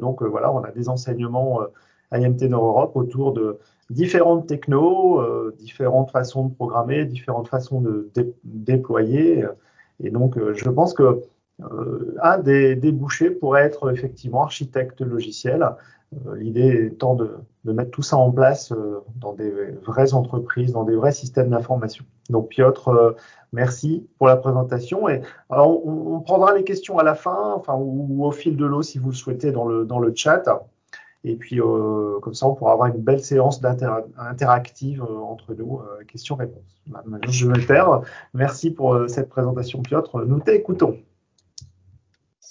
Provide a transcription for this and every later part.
donc voilà, on a des enseignements IMT Nord Europe autour de différentes technos, différentes façons de programmer, différentes façons de déployer. Et donc, je pense que un des débouchés pourrait être effectivement architecte logiciel. L'idée étant de, de, mettre tout ça en place dans des vraies entreprises, dans des vrais systèmes d'information. Donc Piotr, merci pour la présentation. Et alors, on, on, prendra les questions à la fin, enfin ou, au fil de l'eau si vous le souhaitez dans le dans le chat. Et puis, euh, comme ça, on pourra avoir une belle séance interactive euh, entre nous, euh, questions-réponses. Je me taire. Merci pour euh, cette présentation, Piotr. Nous t'écoutons.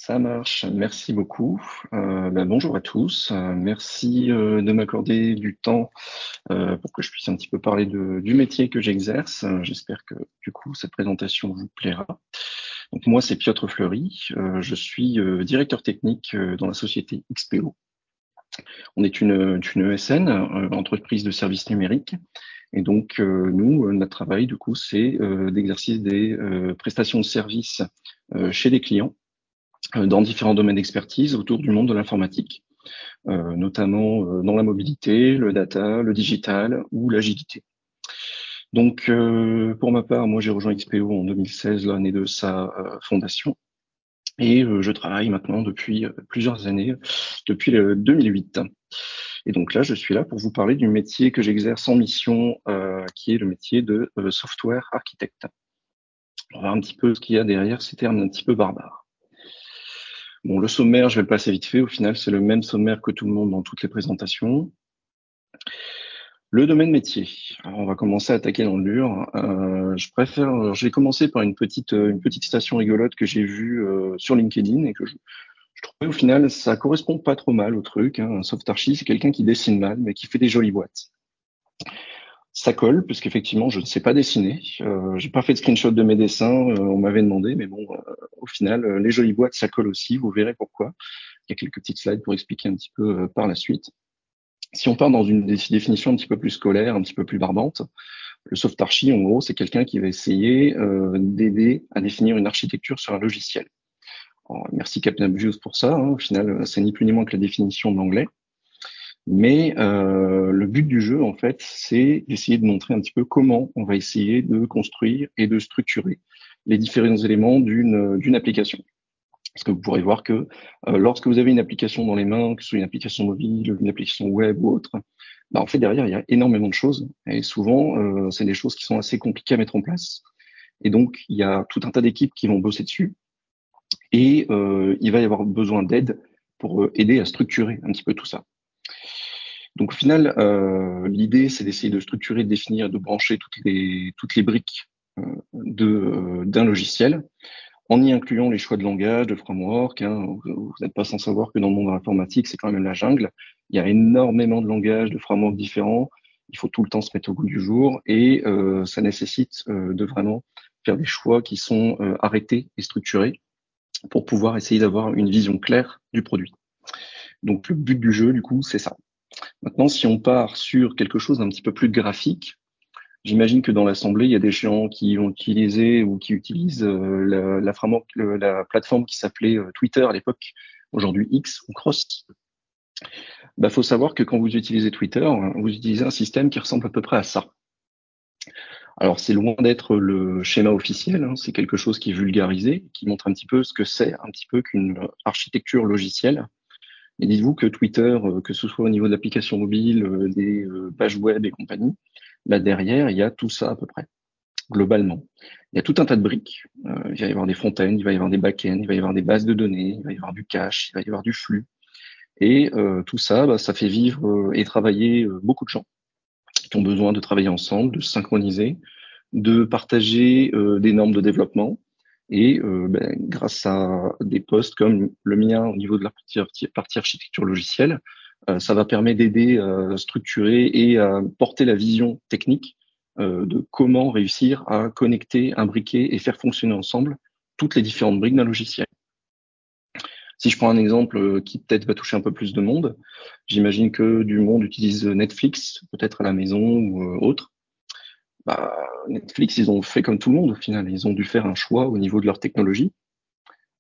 Ça marche, merci beaucoup. Euh, ben bonjour à tous, euh, merci euh, de m'accorder du temps pour que je puisse un petit peu parler de, du métier que j'exerce. J'espère que du coup cette présentation vous plaira. Donc moi c'est Piotr Fleury, je suis directeur technique dans la société XPO. On est une, une ESN, entreprise de services numériques, et donc nous notre travail du coup c'est d'exercice des prestations de services chez des clients euh, dans différents domaines d'expertise autour du monde de l'informatique, euh, notamment euh, dans la mobilité, le data, le digital ou l'agilité. Donc, pour ma part, moi j'ai rejoint XPO en 2016, l'année de sa fondation, et je travaille maintenant depuis plusieurs années, depuis le 2008. Et donc là, je suis là pour vous parler du métier que j'exerce en mission, qui est le métier de software architecte. On va voir un petit peu ce qu'il y a derrière ces termes un petit peu barbares. Bon, le sommaire, je vais le passer vite fait. Au final, c'est le même sommaire que tout le monde dans toutes les présentations. Le domaine métier. Alors, on va commencer à attaquer dans le. Euh, je préfère. je vais commencer par une petite, une petite station rigolote que j'ai vue euh, sur LinkedIn et que je, trouvais au final ça correspond pas trop mal au truc. Hein. Un soft archi, c'est quelqu'un qui dessine mal mais qui fait des jolies boîtes ça colle puisqu'effectivement je ne sais pas dessiner. Euh, j'ai pas fait de screenshot de mes dessins, euh, on m'avait demandé, mais bon, euh, au final, euh, les jolies boîtes ça colle aussi. Vous verrez pourquoi. Il y a quelques petites slides pour expliquer un petit peu par la suite. Si on part dans une définition un petit peu plus scolaire, un petit peu plus barbante, le soft archi, en gros, c'est quelqu'un qui va essayer d'aider à définir une architecture sur un logiciel. Merci Captain Abuse pour ça. Hein. Au final, c'est ni plus ni moins que la définition de l'anglais. Mais euh, le but du jeu, en fait, c'est d'essayer de montrer un petit peu comment on va essayer de construire et de structurer les différents éléments d'une application. Parce que vous pourrez voir que euh, lorsque vous avez une application dans les mains, que ce soit une application mobile, une application web ou autre, bah, en fait derrière il y a énormément de choses et souvent euh, c'est des choses qui sont assez compliquées à mettre en place. Et donc il y a tout un tas d'équipes qui vont bosser dessus et euh, il va y avoir besoin d'aide pour euh, aider à structurer un petit peu tout ça. Donc au final, euh, l'idée, c'est d'essayer de structurer, de définir, de brancher toutes les, toutes les briques euh, euh, d'un logiciel, en y incluant les choix de langage, de framework. Hein. Vous n'êtes pas sans savoir que dans le monde de l'informatique, c'est quand même la jungle. Il y a énormément de langages, de frameworks différents. Il faut tout le temps se mettre au goût du jour et euh, ça nécessite euh, de vraiment faire des choix qui sont euh, arrêtés et structurés pour pouvoir essayer d'avoir une vision claire du produit. Donc le but du jeu, du coup, c'est ça. Maintenant, si on part sur quelque chose d'un petit peu plus graphique, j'imagine que dans l'assemblée, il y a des gens qui ont utilisé ou qui utilisent euh, la, la, la, plateforme qui s'appelait euh, Twitter à l'époque, aujourd'hui X ou Cross. Il bah, faut savoir que quand vous utilisez Twitter, vous utilisez un système qui ressemble à peu près à ça. Alors c'est loin d'être le schéma officiel, hein, c'est quelque chose qui est vulgarisé, qui montre un petit peu ce que c'est un petit peu qu'une architecture logicielle. Et dites-vous que Twitter, euh, que ce soit au niveau de l'application mobile, euh, des euh, pages web et compagnie, bah derrière, il y a tout ça à peu près, globalement. Il y a tout un tas de briques. il va y avoir des fontaines, il va y avoir des backends, il va y avoir des bases de données, il va y avoir du cache, il va y avoir du flux. Et tout ça, bah, ça fait vivre et travailler beaucoup de gens qui ont besoin de travailler ensemble, de synchroniser, de partager des normes de développement, et euh, ben, grâce à des postes comme le mien au niveau de la partie, architecture logicielle, euh, ça va permettre d'aider à structurer et à porter la vision technique euh, de comment réussir à connecter, imbriquer et faire fonctionner ensemble toutes les différentes briques d'un logiciel. Si je prends un exemple qui peut-être va toucher un peu plus de monde, j'imagine que du monde utilise Netflix, peut-être à la maison ou autre bah, Netflix, ils ont fait comme tout le monde au final. Ils ont dû faire un choix au niveau de leur technologie.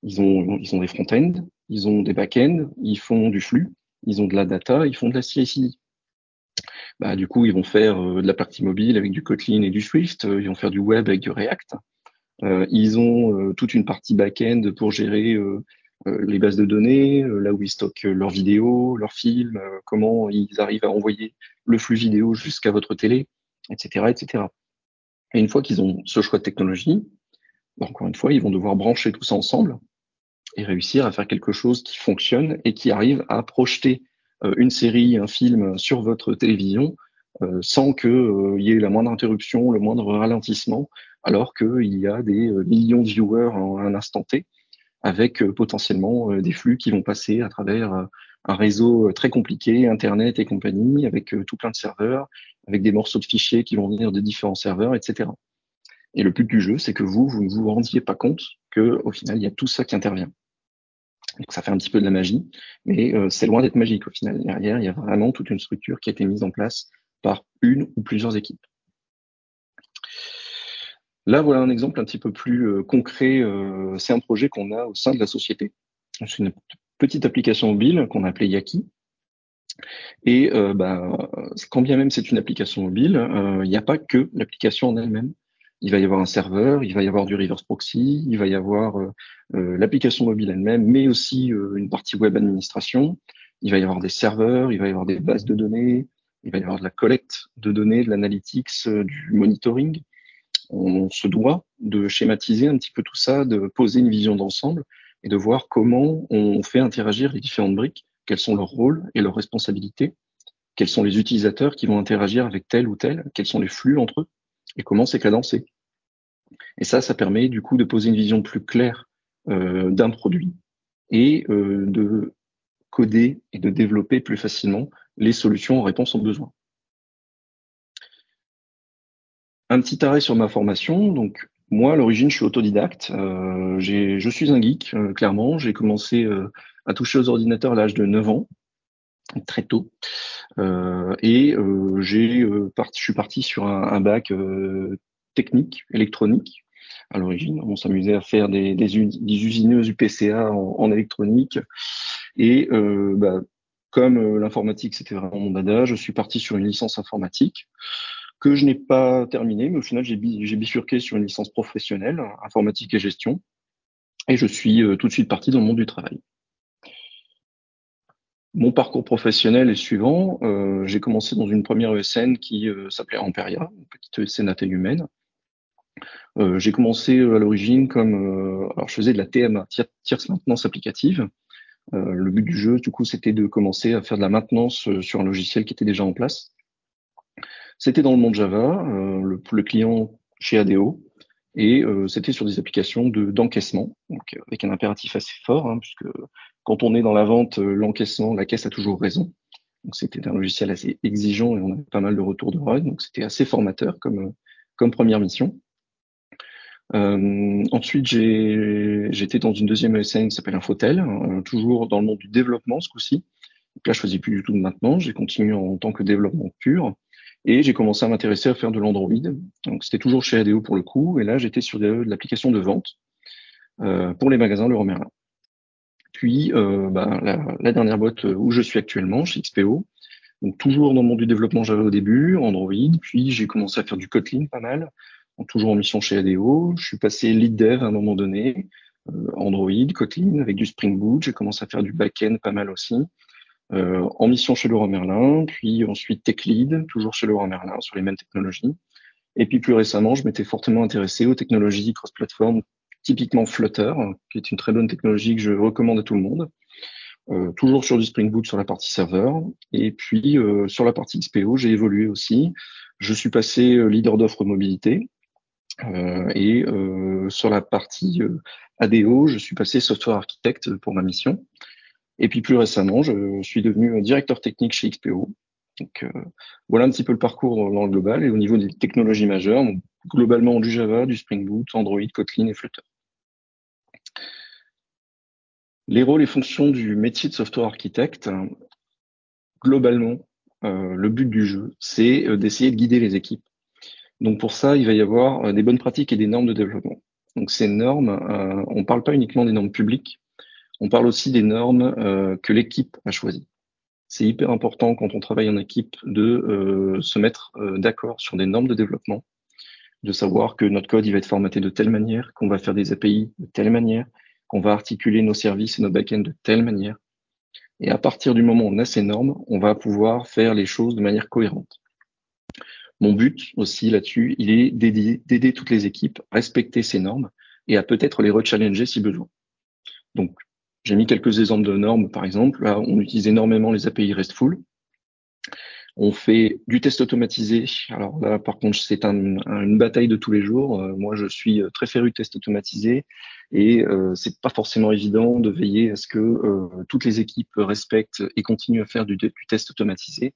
Ils ont, des front-end, ils ont des back-ends, ils font du flux, ils ont de la data, ils font de la CI/CD. Bah, du coup, ils vont faire euh, de la partie mobile avec du Kotlin et du Swift, euh, ils vont faire du web avec du React. Euh, ils ont toute une partie back-end pour gérer les bases de données, là où ils stockent leurs vidéos, leurs films, comment ils arrivent à envoyer le flux vidéo jusqu'à votre télé, etc., etc. Et une fois qu'ils ont ce choix de technologie, bah, encore une fois, ils vont devoir brancher tout ça ensemble et réussir à faire quelque chose qui fonctionne et qui arrive à projeter euh, une série, un film sur votre télévision euh, sans qu'il euh, y ait la moindre interruption, le moindre ralentissement, alors qu'il y a des millions de viewers en un instant T, avec potentiellement des flux qui vont passer à travers un réseau très compliqué, Internet et compagnie, avec tout plein de serveurs, avec des morceaux de fichiers qui vont venir de différents serveurs, etc. Et le but du jeu, c'est que vous, vous ne vous rendiez pas compte que au final, il y a tout ça qui intervient. Donc ça fait un petit peu de la magie, mais euh, c'est loin d'être magique au final. Derrière, il y a vraiment toute une structure qui a été mise en place par une ou plusieurs équipes. Là, voilà un exemple un petit peu plus euh, concret. Euh, c'est un projet qu'on a au sein de la société. Une petite application mobile qu'on a appelée Yaki. Et bah, quand bien même c'est une application mobile, il n'y a pas que l'application en elle-même il va y avoir un serveur, il va y avoir du reverse proxy, il va y avoir euh, euh, l'application mobile elle-même, mais aussi euh, une partie web administration. Il va y avoir des serveurs, il va y avoir des bases de données, il va y avoir de la collecte de données, de l'analytics, du monitoring. On se doit de schématiser un petit peu tout ça, de poser une vision d'ensemble et de voir comment on fait interagir les différentes briques, quels sont leurs rôles et leurs responsabilités, quels sont les utilisateurs qui vont interagir avec tel ou tel, quels sont les flux entre eux et comment c'est cadencé. Et ça, ça permet du coup de poser une vision plus claire euh, d'un produit et euh, de coder et de développer plus facilement les solutions en réponse aux besoins. Un petit arrêt sur ma formation. Donc, moi, à l'origine, je suis autodidacte. Euh, je suis un geek, euh, clairement. J'ai commencé euh, à toucher aux ordinateurs à l'âge de 9 ans, très tôt. Euh, et j'ai, je suis parti sur un, un bac technique, électronique, à l'origine. On s'amusait à faire des, des, usineuses UPCA en, en électronique. Et euh, bah, comme euh, l'informatique, c'était vraiment mon dada, je suis parti sur une licence informatique que je n'ai pas terminée, mais au final, j'ai bifurqué sur une licence professionnelle, informatique et gestion. Et je suis euh, tout de suite parti dans le monde du travail. Mon parcours professionnel est suivant. Euh, j'ai commencé dans une première ESN qui euh, s'appelait Amperia, une petite ESN à taille humaine. J'ai commencé à l'origine comme, alors je faisais de la TMA, tierce maintenance applicative. le but du jeu, du coup, c'était de commencer à faire de la maintenance sur un logiciel qui était déjà en place. C'était dans le monde Java, le, le, client chez ADO, et c'était sur des applications de d'encaissement, donc avec un impératif assez fort, hein, puisque quand on est dans la vente, l'encaissement, la caisse a toujours raison. Donc c'était un logiciel assez exigeant et on avait pas mal de retours de run, donc c'était assez formateur comme comme première mission. Euh, ensuite, j'étais dans une deuxième ESN qui s'appelle Infotel, euh, toujours dans le monde du développement ce coup-ci. là, je faisais plus du tout de maintenance, j'ai continué en tant que développement pur. Et j'ai commencé à m'intéresser à faire de l'Android. Donc c'était toujours chez ADO pour le coup. Et là, j'étais sur de, l'application de vente euh, pour les magasins Leroy Merlin. Puis euh, bah, la, dernière boîte où je suis actuellement, chez XPO, donc toujours dans le monde du développement Java au début, Android. Puis j'ai commencé à faire du Kotlin pas mal toujours en mission chez ADO. Je suis passé lead dev à un moment donné, euh, Android, Kotlin, avec du Spring Boot. J'ai commencé à faire du back-end pas mal aussi. Euh, en mission chez Laurent Merlin, puis ensuite tech lead, toujours chez Laurent Merlin, sur les mêmes technologies. Et puis plus récemment, je m'étais fortement intéressé aux technologies cross-platform, typiquement Flutter, qui est une très bonne technologie que je recommande à tout le monde. Euh, toujours sur du Spring Boot sur la partie serveur. Et puis euh, sur la partie XPO, j'ai évolué aussi. Je suis passé leader d'offre mobilité, euh, et sur la partie ADO, je suis passé software architecte pour ma mission. Et puis plus récemment, je suis devenu directeur technique chez XPO. Donc voilà un petit peu le parcours dans le global et au niveau des technologies majeures, donc, globalement du Java, du Spring Boot, Android, Kotlin et Flutter. Les rôles et fonctions du métier de software architecte, globalement, euh, le but du jeu, c'est d'essayer de guider les équipes donc pour ça, il va y avoir euh, des bonnes pratiques et des normes de développement. Donc ces normes, euh, on ne parle pas uniquement des normes publiques, On parle aussi des normes euh, que l'équipe a choisies. C'est hyper important quand on travaille en équipe de euh, se mettre euh, d'accord sur des normes de développement, de savoir que notre code il va être formaté de telle manière, qu'on va faire des API de telle manière, qu'on va articuler nos services et nos backends de telle manière. Et à partir du moment où on a ces normes, on va pouvoir faire les choses de manière cohérente. Mon but aussi là-dessus, il est d'aider toutes les équipes à respecter ces normes et à peut-être les rechallenger si besoin. Donc, j'ai mis quelques exemples de normes, par exemple. Là, on utilise énormément les API RESTful. On fait du test automatisé. Alors là, par contre, c'est une bataille de tous les jours. Euh, moi, je suis euh, très féru de test automatisé et euh, c'est pas forcément évident de veiller à ce que euh, toutes les équipes respectent et continuent à faire du, du test automatisé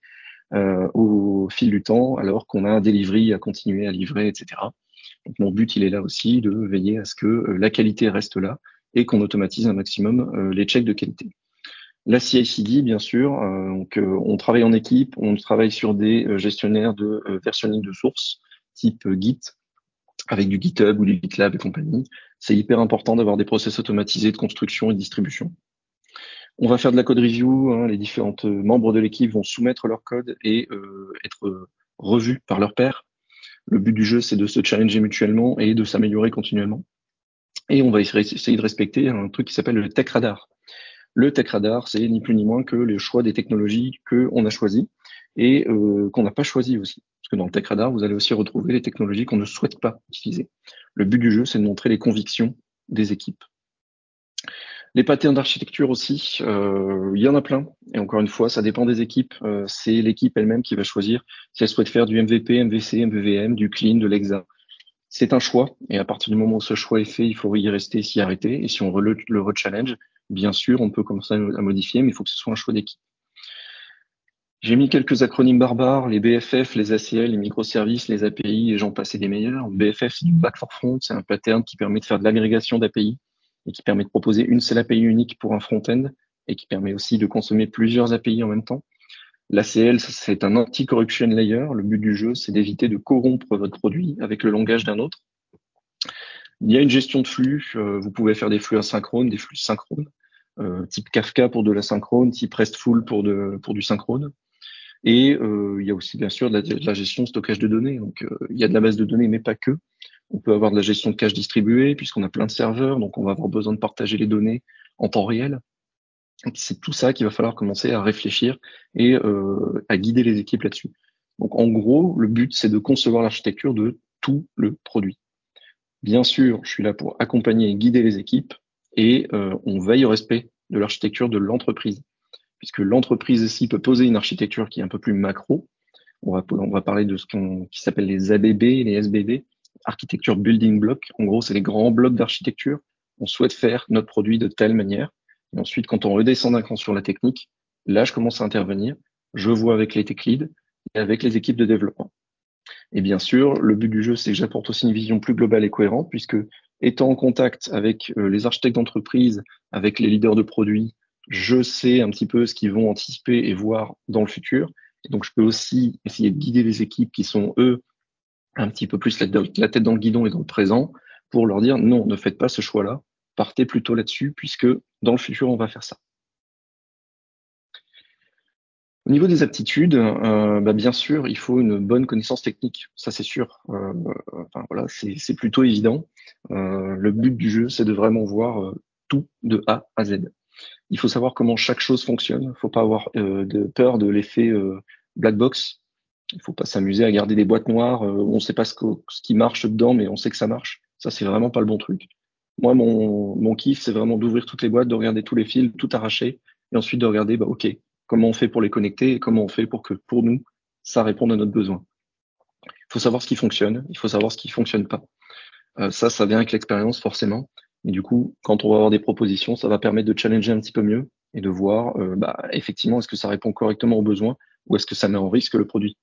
au fil du temps, alors qu'on a un delivery à continuer à livrer, etc. Donc mon but, il est là aussi de veiller à ce que la qualité reste là et qu'on automatise un maximum euh, les checks de qualité. La CI/CD, bien sûr, euh, donc, euh, on travaille en équipe, on travaille sur des gestionnaires de versionning de sources type Git, avec du GitHub ou du GitLab et compagnie. C'est hyper important d'avoir des process automatisés de construction et de distribution. On va faire de la code review. Hein, les différents membres de l'équipe vont soumettre leur code et être revus par leur pairs. Le but du jeu, c'est de se challenger mutuellement et de s'améliorer continuellement. Et on va essayer de respecter un truc qui s'appelle le Tech Radar. Le Tech Radar, c'est ni plus ni moins que le choix des technologies qu'on a choisies et euh, qu'on n'a pas choisi aussi. Parce que dans le Tech Radar, vous allez aussi retrouver les technologies qu'on ne souhaite pas utiliser. Le but du jeu, c'est de montrer les convictions des équipes. Les patterns d'architecture aussi, euh, il y en a plein. Et encore une fois, ça dépend des équipes. Euh, c'est l'équipe elle-même qui va choisir si elle souhaite faire du MVP, MVC, MVVM, du clean, de l'EXA, c'est un choix, et à partir du moment où ce choix est fait, il faut y rester, s'y arrêter. Et si on le, le re-challenge, bien sûr, on peut commencer à modifier, mais il faut que ce soit un choix d'équipe. J'ai mis quelques acronymes barbares, les BFF, les ACL, les microservices, les API, et j'en passais des meilleurs. BFF, c'est du back for front, c'est un pattern qui permet de faire de l'agrégation d'API et qui permet de proposer une seule API unique pour un front-end et qui permet aussi de consommer plusieurs API en même temps. L'ACL, c'est un anti-corruption layer. Le but du jeu, c'est d'éviter de corrompre votre produit avec le langage d'un autre. Il y a une gestion de flux. Euh, vous pouvez faire des flux asynchrones, des flux synchrones, euh, type Kafka pour de l'asynchrone, type RESTful pour, pour du synchrone. Et euh, il y a aussi bien sûr de la, de la, gestion stockage de données. Donc il y a de la base de données, mais pas que. On peut avoir de la gestion de cache distribuée puisqu'on a plein de serveurs, donc on va avoir besoin de partager les données en temps réel. C'est tout ça qu'il va falloir commencer à réfléchir et euh, à guider les équipes là-dessus. Donc en gros, le but, c'est de concevoir l'architecture de tout le produit. Bien sûr, je suis là pour accompagner et guider les équipes et euh, on veille au respect de l'architecture de l'entreprise. Puisque l'entreprise ici peut poser une architecture qui est un peu plus macro. On va, on va parler de ce qu'on, qui s'appelle les ABB, les SBB, architecture building block. En gros, c'est les grands blocs d'architecture. On souhaite faire notre produit de telle manière et ensuite, quand on redescend d'un cran sur la technique, là, je commence à intervenir. Je vois avec les tech leads et avec les équipes de développement. Et bien sûr, le but du jeu, c'est que j'apporte aussi une vision plus globale et cohérente, puisque étant en contact avec euh, les architectes d'entreprise, avec les leaders de produits, je sais un petit peu ce qu'ils vont anticiper et voir dans le futur. Et donc, je peux aussi essayer de guider les équipes qui sont, eux, un petit peu plus la tête dans le guidon et dans le présent, pour leur dire non, ne faites pas ce choix-là, partez plutôt là-dessus, puisque dans le futur, on va faire ça. Au niveau des aptitudes, euh, bah, bien sûr, il faut une bonne connaissance technique, ça c'est sûr. Euh, c'est plutôt évident. Euh, le but du jeu, c'est de vraiment voir tout de A à Z. Il faut savoir comment chaque chose fonctionne. Il ne faut pas avoir peur de l'effet black box. Il ne faut pas s'amuser à garder des boîtes noires. on ne sait pas ce, ce, qui marche dedans, mais on sait que ça marche. Ça, c'est vraiment pas le bon truc. Moi, mon, mon kiff, c'est vraiment d'ouvrir toutes les boîtes, de regarder tous les fils, tout arracher, et ensuite de regarder, bah, OK, comment on fait pour les connecter et comment on fait pour que, pour nous, ça réponde à notre besoin. Il faut savoir ce qui fonctionne, il faut savoir ce qui fonctionne pas. Euh, ça, ça vient avec l'expérience, forcément. Et du coup, quand on va avoir des propositions, ça va permettre de challenger un petit peu mieux et de voir, euh, bah, effectivement, est-ce que ça répond correctement aux besoins ou est-ce que ça met en risque le produit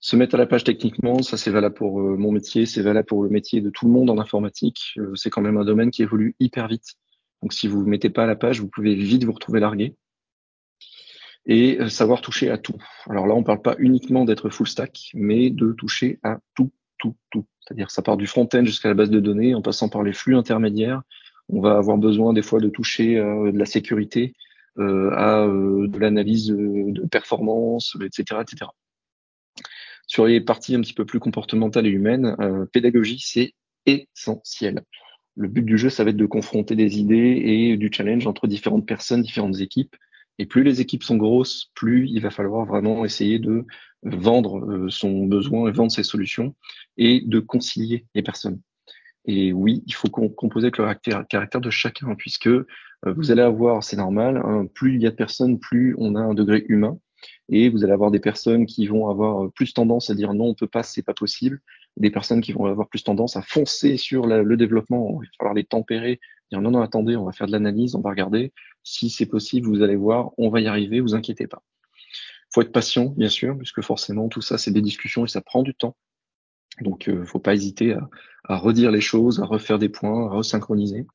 se mettre à la page techniquement, ça c'est valable pour euh, mon métier, c'est valable pour le métier de tout le monde en informatique. Euh, c'est quand même un domaine qui évolue hyper vite. Donc si vous ne mettez pas à la page, vous pouvez vite vous retrouver largué. Et euh, savoir toucher à tout. Alors là, on ne parle pas uniquement d'être full stack, mais de toucher à tout, tout, tout. C'est-à-dire ça part du front-end jusqu'à la base de données, en passant par les flux intermédiaires, On va avoir besoin des fois de toucher de la sécurité, à de l'analyse de performance, etc., etc. Sur les parties un petit peu plus comportementales et humaines, pédagogie, c'est essentiel. Le but du jeu, ça va être de confronter des idées et du challenge entre différentes personnes, différentes équipes. Et plus les équipes sont grosses, plus il va falloir vraiment essayer de vendre euh, son besoin et vendre ses solutions et de concilier les personnes. Et oui, il faut composer avec le caractère, de chacun, puisque euh, vous allez avoir, c'est normal, hein, plus il y a de personnes, plus on a un degré humain. Et vous allez avoir des personnes qui vont avoir plus tendance à dire non, on peut pas, c'est pas possible. Des personnes qui vont avoir plus tendance à foncer sur le développement. Il va falloir les tempérer, dire non, non, attendez, on va faire de l'analyse, on va regarder. Si c'est possible, vous allez voir, on va y arriver, vous inquiétez pas faut être patient, bien sûr, puisque forcément tout ça c'est des discussions et ça prend du temps. Donc euh, faut pas hésiter à, redire les choses, à refaire des points, à resynchroniser.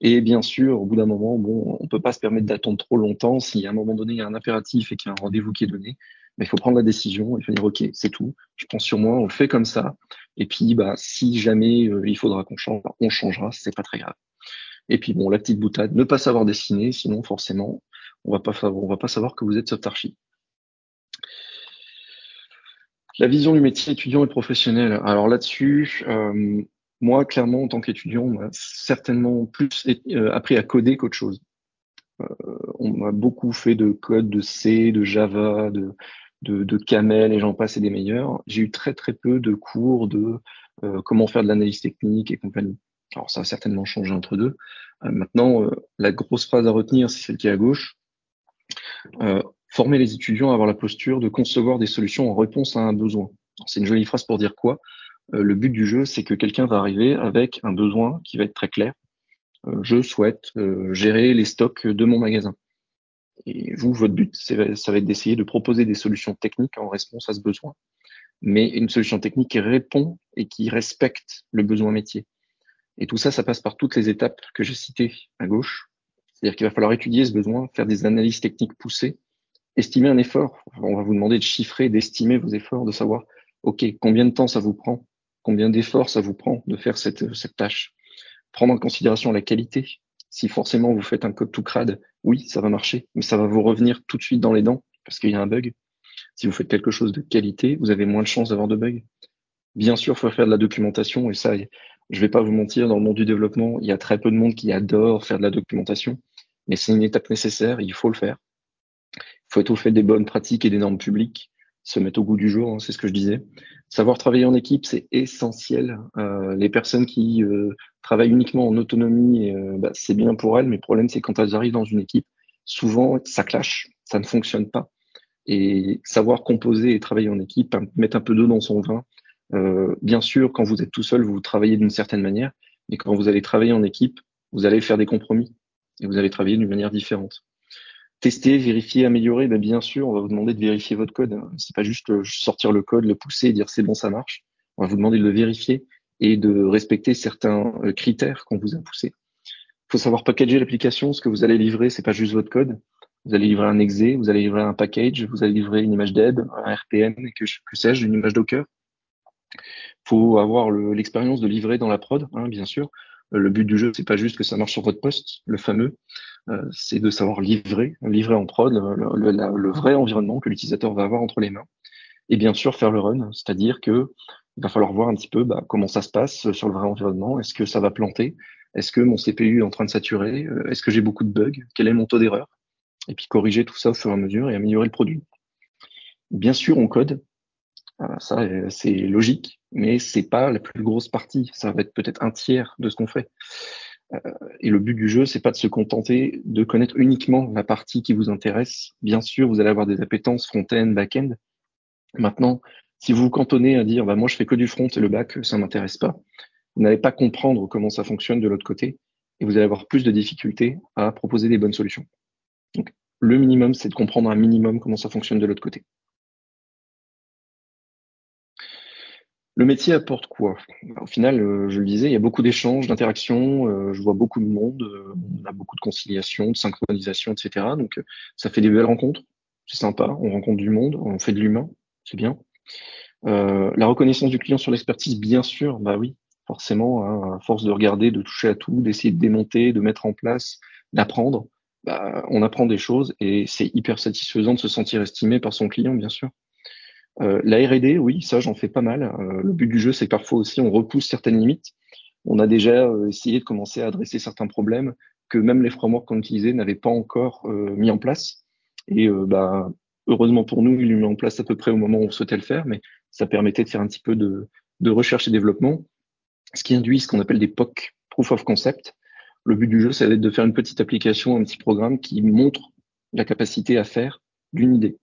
Et bien sûr, au bout d'un moment, bon, on peut pas se permettre d'attendre trop longtemps. Si à un moment donné il y a un impératif et qu'il y a un rendez-vous qui est donné, mais il faut prendre la décision et faut dire ok, c'est tout. Je pense sur moi, on le fait comme ça. Et puis bah si jamais euh, il faudra qu'on change, on changera, c'est pas très grave. Et puis bon, la petite boutade, ne pas savoir dessiner, sinon forcément, on va pas on va pas savoir que vous êtes soft archi. La vision du métier étudiant et professionnel. Alors là-dessus, euh, moi, clairement, en tant qu'étudiant, on m'a certainement plus euh, appris à coder qu'autre chose. Euh, on m'a beaucoup fait de code de C, de Java, de, de, Camel et j'en passe et des meilleurs. J'ai eu très très peu de cours de comment faire de l'analyse technique et compagnie. Alors ça a certainement changé entre deux. maintenant, la grosse phrase à retenir, c'est celle qui est à gauche former les étudiants à avoir la posture de concevoir des solutions en réponse à un besoin. C'est une jolie phrase pour dire quoi? euh, Le but du jeu, c'est que quelqu'un va arriver avec un besoin qui va être très clair. Euh, je souhaite euh, gérer les stocks de mon magasin. Et vous, votre but, ça va être d'essayer de proposer des solutions techniques en réponse à ce besoin. Mais une solution technique qui répond et qui respecte le besoin métier. Et tout ça, ça passe par toutes les étapes que j'ai citées à gauche. C'est-à-dire qu'il va falloir étudier ce besoin, faire des analyses techniques poussées, estimer un effort. On va vous demander de chiffrer, d'estimer vos efforts, de savoir, OK, combien de temps ça vous prend, combien d'efforts ça vous prend de faire cette, tâche. Prendre en considération la qualité. Si forcément vous faites un code tout crade, oui, ça va marcher, mais ça va vous revenir tout de suite dans les dents parce qu'il y a un bug. Si vous faites quelque chose de qualité, vous avez moins de chances d'avoir de bugs. Bien sûr, il faut faire de la documentation et ça, je vais pas vous mentir, dans le monde du développement, il y a très peu de monde qui adore faire de la documentation, mais c'est une étape nécessaire, il faut le faire faut être au fait des bonnes pratiques et des normes publiques, se mettre au goût du jour, hein, c'est ce que je disais. Savoir travailler en équipe, c'est essentiel. Euh, les personnes qui euh, travaillent uniquement en autonomie, euh, bah, c'est bien pour elles, mais le problème, c'est quand elles arrivent dans une équipe, souvent, ça clash, ça ne fonctionne pas. Et savoir composer et travailler en équipe, mettre un peu d'eau dans son vin, bien sûr, quand vous êtes tout seul, vous travaillez d'une certaine manière, mais quand vous allez travailler en équipe, vous allez faire des compromis et vous allez travailler d'une manière différente tester, vérifier, améliorer, ben bien sûr, on va vous demander de vérifier votre code. C'est pas juste euh, sortir le code, le pousser et dire c'est bon, ça marche. On va vous demander de le vérifier et de respecter certains euh, critères qu'on vous a poussés. Il faut savoir packager l'application. Ce que vous allez livrer, c'est pas juste votre code. Vous allez livrer un exe, vous allez livrer un package, vous allez livrer une image d'aide, un RPM, que, que sais-je, une image Docker. faut avoir l'expérience de livrer dans la prod, hein, bien sûr. Euh, le but du jeu, c'est pas juste que ça marche sur votre poste, le fameux, c'est de savoir livrer, livrer en prod le, vrai environnement que l'utilisateur va avoir entre les mains. Et bien sûr, faire le run, c'est-à-dire que il va falloir voir un petit peu bah, comment ça se passe sur le vrai environnement. Est-ce que ça va planter? Est-ce que mon CPU est en train de saturer? Euh, Est-ce que j'ai beaucoup de bugs? Quel est mon taux d'erreur? Et puis corriger tout ça au fur et à mesure et améliorer le produit. Bien sûr, on code. Ça, c'est logique, mais c'est pas la plus grosse partie. Ça va être peut-être un tiers de ce qu'on fait. Euh, et le but du jeu, c'est pas de se contenter de connaître uniquement la partie qui vous intéresse. Bien sûr, vous allez avoir des appétences front-end, back-end. Maintenant, si vous vous cantonnez à dire, bah, moi, je fais que du front et le back, ça m'intéresse pas, vous n'allez pas comprendre comment ça fonctionne de l'autre côté et vous allez avoir plus de difficultés à proposer des bonnes solutions. Donc, le minimum, c'est de comprendre un minimum comment ça fonctionne de l'autre côté. Le métier apporte quoi? Au final, euh, je le disais, il y a beaucoup d'échanges, d'interactions, euh, je vois beaucoup de monde, euh, on a beaucoup de conciliation, de synchronisation, etc. Donc ça fait des belles rencontres, c'est sympa, on rencontre du monde, on fait de l'humain, c'est bien. la reconnaissance du client sur l'expertise, bien sûr, bah oui, forcément, hein, à force de regarder, de toucher à tout, d'essayer de démonter, de mettre en place, d'apprendre, bah, on apprend des choses et c'est hyper satisfaisant de se sentir estimé par son client, bien sûr. Euh, la R&D, oui, ça j'en fais pas mal. Euh, le but du jeu, c'est que parfois aussi on repousse certaines limites. On a déjà euh, essayé de commencer à adresser certains problèmes que même les frameworks qu'on utilisait n'avaient pas encore mis en place. Et bah, heureusement pour nous, il est mis en place à peu près au moment où on souhaitait le faire, mais ça permettait de faire un petit peu de, de recherche et développement, ce qui induit ce qu'on appelle des POC, Proof of Concept. Le but du jeu, ça va être de faire une petite application, un petit programme qui montre la capacité à faire d'une idée.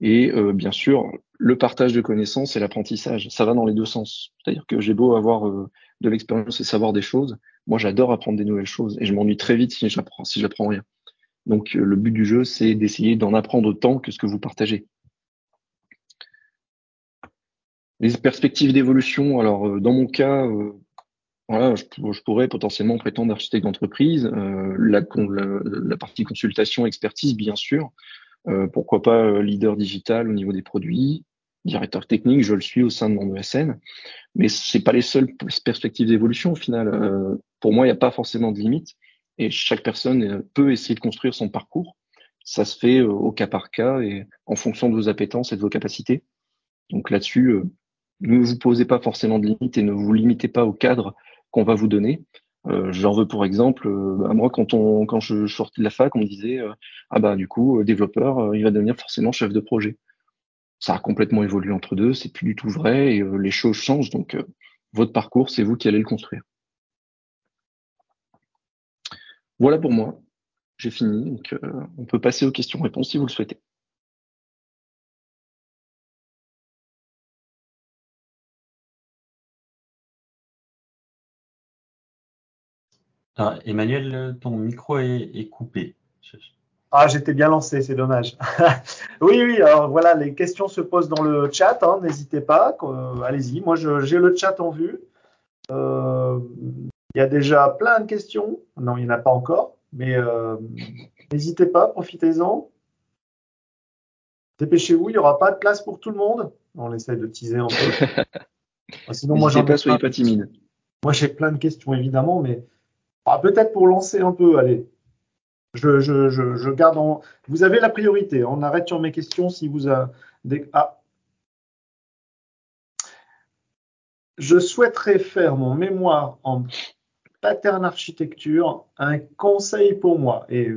Et euh, bien sûr, le partage de connaissances et l'apprentissage, ça va dans les deux sens. C'est-à-dire que j'ai beau avoir euh, de l'expérience et savoir des choses, moi j'adore apprendre des nouvelles choses et je m'ennuie très vite si j'apprends si j'apprends rien. Donc euh, le but du jeu, c'est d'essayer d'en apprendre autant que ce que vous partagez. Les perspectives d'évolution, alors dans mon cas, voilà, je, pourrais potentiellement prétendre architecte d'entreprise, la, partie consultation, expertise, bien sûr, pourquoi pas euh, leader digital au niveau des produits, directeur technique, je le suis au sein de mon ESN, mais c'est pas les seules perspectives d'évolution au final. Euh, pour moi, il n'y a pas forcément de limite et chaque personne peut essayer de construire son parcours. Ça se fait au cas par cas et en fonction de vos appétences et de vos capacités. Donc là-dessus, ne vous posez pas forcément de limites et ne vous limitez pas au cadre qu'on va vous donner. Euh, J'en veux pour exemple, euh, bah, moi quand on quand je, sortais de la fac, on me disait euh, ah bah du coup développeur, il va devenir forcément chef de projet. Ça a complètement évolué entre deux, c'est plus du tout vrai et les choses changent. Donc votre parcours, c'est vous qui allez le construire. Voilà pour moi. J'ai fini. Donc, on peut passer aux questions-réponses si vous le souhaitez. Ah, Emmanuel, ton micro est, coupé. Ah, j'étais bien lancé, c'est dommage. oui, oui, alors voilà, les questions se posent dans le chat, hein, n'hésitez pas, euh, allez-y. Moi, j'ai le chat en vue. Euh, il y a déjà plein de questions. Non, il n'y en a pas encore, mais euh, n'hésitez pas, profitez-en. Dépêchez-vous, il n'y aura pas de place pour tout le monde. On essaie de teaser un peu. Sinon, moi, j'en pas, soyez pas timide. Moi, j'ai plein de questions, évidemment, mais ah, peut-être pour lancer un peu, allez. Je, je, je, garde en. Vous avez la priorité. On arrête sur mes questions si vous avez. Ah. Je souhaiterais faire mon mémoire en pattern architecture. Un conseil pour moi. Et,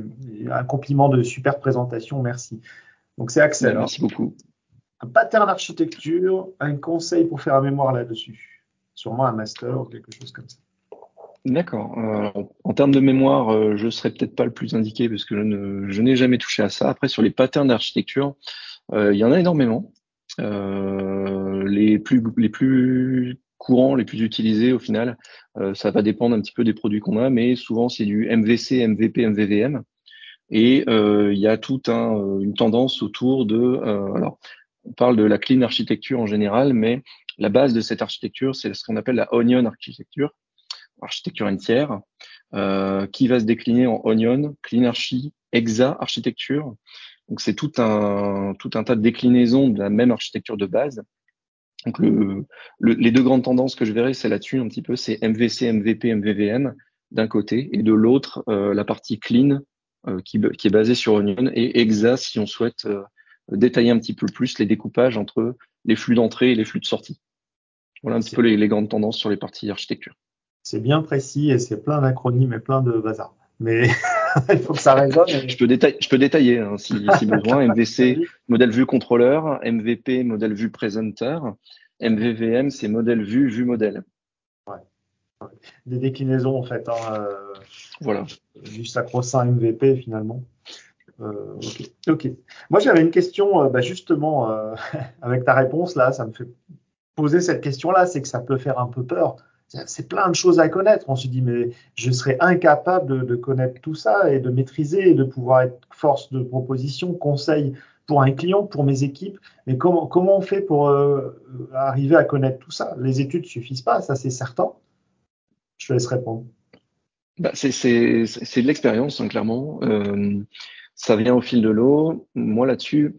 un compliment de super présentation, merci. Donc c'est Axel. Merci beaucoup. Un pattern architecture, un conseil pour faire un mémoire là-dessus. Sûrement un master ou quelque chose comme ça. D'accord. Euh, en termes de mémoire, euh, je serais peut-être pas le plus indiqué parce que je, n'ai jamais touché à ça. Après, sur les patterns d'architecture, euh, il y en a énormément. les plus les plus courants, les plus utilisés au final, ça va dépendre un petit peu des produits qu'on a, mais souvent c'est du MVC, MVP, MVVM. Et il y a toute un, une tendance autour de, alors on parle de la clean architecture en général, mais la base de cette architecture, c'est ce qu'on appelle la onion architecture architecture entière, euh, qui va se décliner en Onion, Cleanarchy, Exa architecture. Donc c'est tout un tout un tas de déclinaisons de la même architecture de base. Donc le, les deux grandes tendances que je verrai, c'est là-dessus un petit peu, c'est MVC, MVP, MVVM d'un côté, et de l'autre euh, la partie clean euh, qui, qui, est basée sur Onion et Exa si on souhaite euh, détailler un petit peu plus les découpages entre les flux d'entrée et les flux de sortie. Voilà un petit peu les, les grandes tendances sur les parties architecture c'est bien précis et c'est plein d'acronymes et plein de bazar. Mais il faut que ça résonne. Je, peux détailler, je peux détailler hein, si, besoin. MVC, modèle vue contrôleur. MVP, modèle vue presenter. MVVM, c'est modèle vue, vue modèle. Ouais. Des déclinaisons en fait. Hein, euh, voilà. Du sacro-saint MVP finalement. Euh, ok. Moi j'avais une question, euh, bah, justement, avec ta réponse là, ça me fait poser cette question-là, c'est que ça peut faire un peu peur c'est plein de choses à connaître. On se dit, mais je serais incapable de, connaître tout ça et de maîtriser et de pouvoir être force de proposition, conseil pour un client, pour mes équipes. Mais comment, comment on fait pour euh, arriver à connaître tout ça? Les études ne suffisent pas, ça c'est certain. Je te laisse répondre. Bah, c'est de l'expérience, hein, clairement. Euh, ça vient au fil de l'eau. Moi là-dessus,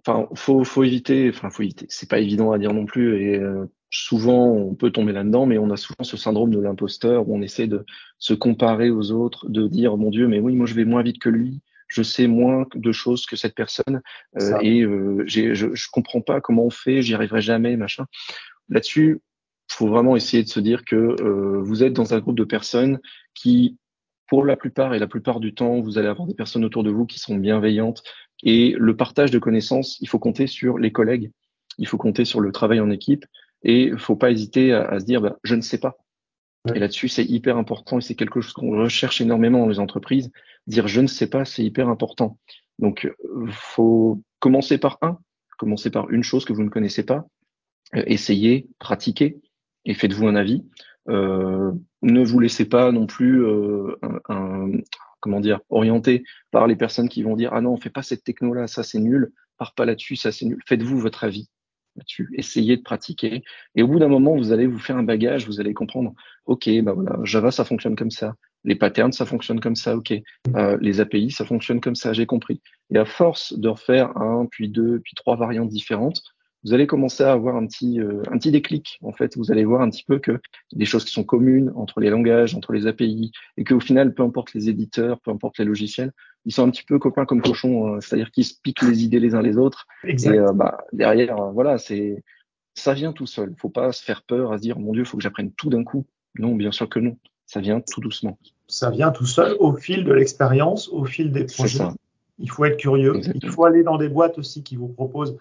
enfin, faut, faut éviter. Enfin, faut éviter. C'est pas évident à dire non plus. Et euh, souvent, on peut tomber là-dedans, mais on a souvent ce syndrome de l'imposteur où on essaie de se comparer aux autres, de dire, mon Dieu, mais oui, moi je vais moins vite que lui, je sais moins de choses que cette personne, euh, et euh, je, je comprends pas comment on fait, j'y arriverai jamais, machin. Là-dessus, il faut vraiment essayer de se dire que euh, vous êtes dans un groupe de personnes qui, pour la plupart et la plupart du temps, vous allez avoir des personnes autour de vous qui sont bienveillantes, et le partage de connaissances, il faut compter sur les collègues, il faut compter sur le travail en équipe, et il faut pas hésiter à, se dire, bah, je ne sais pas. Et là-dessus, c'est hyper important et c'est quelque chose qu'on recherche énormément dans les entreprises. Dire je ne sais pas, c'est hyper important. Donc, faut commencer par un, commencer par une chose que vous ne connaissez pas, euh, essayez, pratiquez et faites-vous un avis. Euh, ne vous laissez pas non plus euh, un, comment dire orienter par les personnes qui vont dire ah non on fait pas cette techno là ça c'est nul pars pas là-dessus ça c'est nul faites-vous votre avis là-dessus. Essayez de pratiquer. Et au bout d'un moment, vous allez vous faire un bagage, vous allez comprendre, OK, bah voilà, Java, ça fonctionne comme ça. Les patterns, ça fonctionne comme ça, OK. Euh, les API, ça fonctionne comme ça, j'ai compris. Et à force de refaire un, puis deux, puis trois variantes différentes, vous allez commencer à avoir un petit, euh, un petit déclic. En fait, vous allez voir un petit peu que des choses qui sont communes entre les langages, entre les API, et qu'au final, peu importe les éditeurs, peu importe les logiciels, ils sont un petit peu copains comme cochons, euh, c'est-à-dire qu'ils se piquent les idées les uns les autres. Et euh, bah, derrière, voilà, c'est ça vient tout seul. Faut pas se faire peur à se dire mon Dieu, faut que j'apprenne tout d'un coup. Non, bien sûr que non. Ça vient tout doucement. Ça vient tout seul au fil de l'expérience, au fil des projets. Il faut être curieux. Il faut aller dans des boîtes aussi qui vous proposent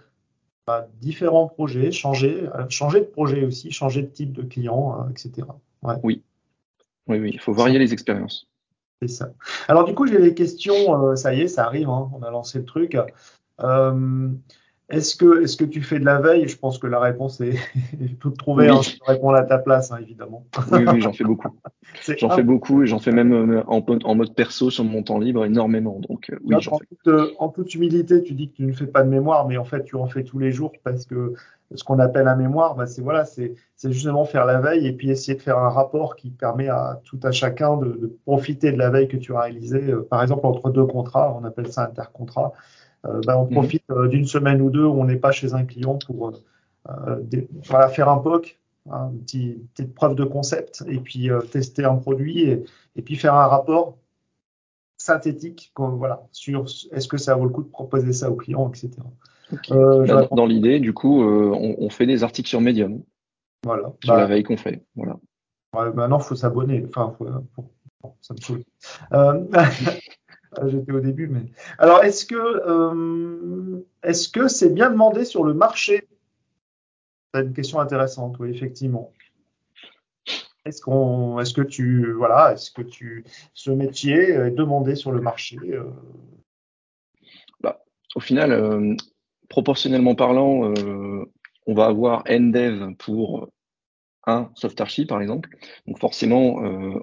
différents projets, changer, euh, changer de projet aussi, changer de type de client, euh, etc. Oui. Oui, oui, il faut varier les expériences. C'est ça. Alors du coup, j'ai des questions, euh, ça y est, ça arrive, hein, on a lancé le truc. Est-ce que, est que tu fais de la veille? Je pense que la réponse est toute trouvée. Oui. Hein, je réponds à ta place, hein, évidemment. Oui, oui, j'en fais beaucoup. J'en fais beaucoup et j'en fais même euh, en, en, mode perso sur mon temps libre énormément. Donc, euh, oui, en, toute, euh, en, toute, humilité, tu dis que tu ne fais pas de mémoire, mais en fait, tu en fais tous les jours parce que ce qu'on appelle la mémoire, bah, c'est voilà, c'est justement faire la veille et puis essayer de faire un rapport qui permet à tout à chacun de, de profiter de la veille que tu as réalisée. Par exemple, entre deux contrats, on appelle ça intercontrat. Euh, ben, on mhm. profite euh, d'une semaine ou deux où on n'est pas chez un client pour euh, voilà, faire un POC, hein, une petite, petite, preuve de concept, et puis tester un produit, et, et, puis faire un rapport synthétique voilà, sur est-ce que ça vaut le coup de proposer ça au client, etc. Euh, dans, l'idée, du coup, on, on, fait des articles sur Medium. Voilà. Sur la bah, veille qu'on fait. Voilà. maintenant, il faut s'abonner. Enfin, faut, ça me saoule. Euh, j'étais au début, mais. Alors, est-ce que euh, est-ce que c'est bien demandé sur le marché? C'est une question intéressante, oui, effectivement. Est-ce est-ce que tu, voilà, est-ce que tu, ce métier est demandé sur le marché euh? bah, Au final, euh, proportionnellement parlant, on va avoir NDev pour un soft archi par exemple. Donc forcément,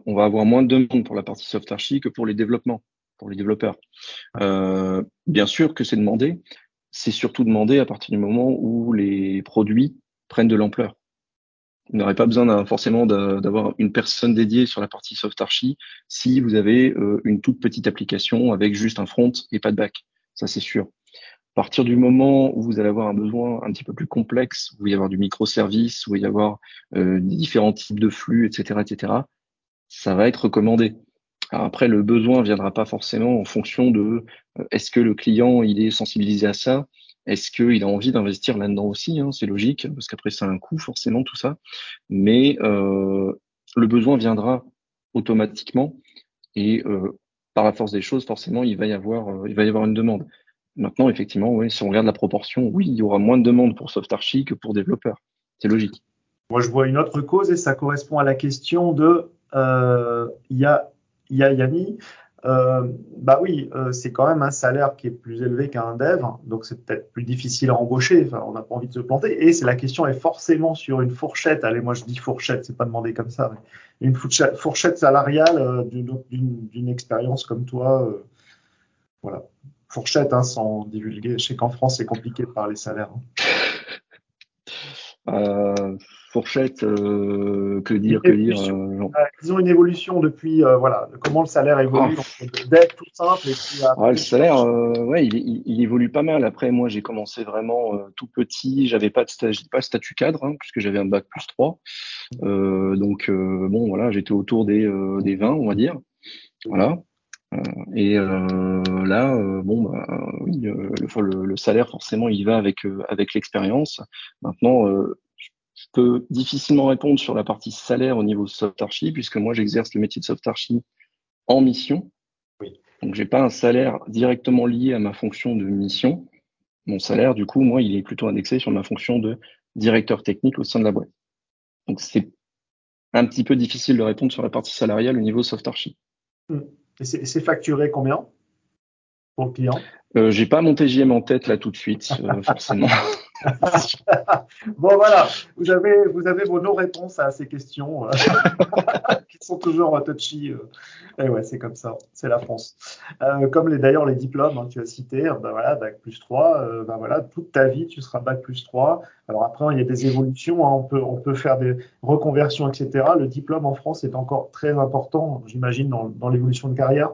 on va avoir moins de demandes pour la partie soft archi que pour les développements pour les développeurs. Euh, bien sûr que c'est demandé, c'est surtout demandé à partir du moment où les produits prennent de l'ampleur. Vous n'aurez pas besoin forcément d'avoir une personne dédiée sur la partie soft archi si vous avez euh, une toute petite application avec juste un front et pas de back. Ça, c'est sûr. À partir du moment où vous allez avoir un besoin un petit peu plus complexe, où il y avoir du microservice, où il y avoir euh, différents types de flux, etc., etc., ça va être recommandé après, le besoin viendra pas forcément en fonction de euh, est-ce que le client il est sensibilisé à ça, est-ce qu'il a envie d'investir là-dedans aussi, hein, c'est logique, parce qu'après c'est un coût forcément tout ça, mais euh, le besoin viendra automatiquement et euh, par la force des choses, forcément, il va y avoir, euh, il va y avoir une demande. Maintenant, effectivement, oui, si on regarde la proportion, oui, il y aura moins de demandes pour SoftArchi que pour développeurs. C'est logique. Moi, je vois une autre cause et ça correspond à la question de il y a Yanni, euh, bah oui, euh, c'est quand même un salaire qui est plus élevé qu'un dev, donc c'est peut-être plus difficile à embaucher. On n'a pas envie de se planter. Et c'est la question est forcément sur une fourchette. Allez, moi je dis fourchette, c'est pas demandé comme ça. Mais une fourchette, salariale euh, d'une expérience comme toi. Voilà, fourchette hein, sans divulguer. Je sais qu'en France c'est compliqué de parler salaire. Hein. Fourchette, euh, que dire, que dire. Euh, ils ont une évolution depuis, euh, voilà, comment le salaire évolue, oh. d'être tout simple et puis. le salaire, ouais, il, évolue pas mal. Après, moi, j'ai commencé vraiment tout petit, j'avais pas de pas statut cadre, hein, puisque j'avais un bac plus 3. donc, bon, voilà, j'étais autour des, des 20, on va dire. Voilà. et là, bon, bah, oui, le, le, salaire forcément, il va avec avec l'expérience. Maintenant, je peux difficilement répondre sur la partie salaire au niveau soft archi, puisque moi j'exerce le métier de soft archi en mission. Oui. Donc j'ai pas un salaire directement lié à ma fonction de mission. Mon salaire, du coup, moi, il est plutôt indexé sur ma fonction de directeur technique au sein de la boîte. Donc c'est un petit peu difficile de répondre sur la partie salariale au niveau soft archi. Hmm. Et c'est facturé combien pour le client? Euh, J'ai pas mon TGM en tête là tout de suite, euh, forcément. bon voilà, vous avez, vos non-réponses à ces questions euh, qui sont toujours touchy. Et eh ouais, c'est comme ça, c'est la France. comme d'ailleurs les diplômes, hein, tu as cité, ben voilà, bac plus 3, ben voilà, toute ta vie tu seras bac plus 3. Alors après, il y a des évolutions, hein, on, peut, faire des reconversions, etc. Le diplôme en France est encore très important, j'imagine, dans l'évolution de carrière.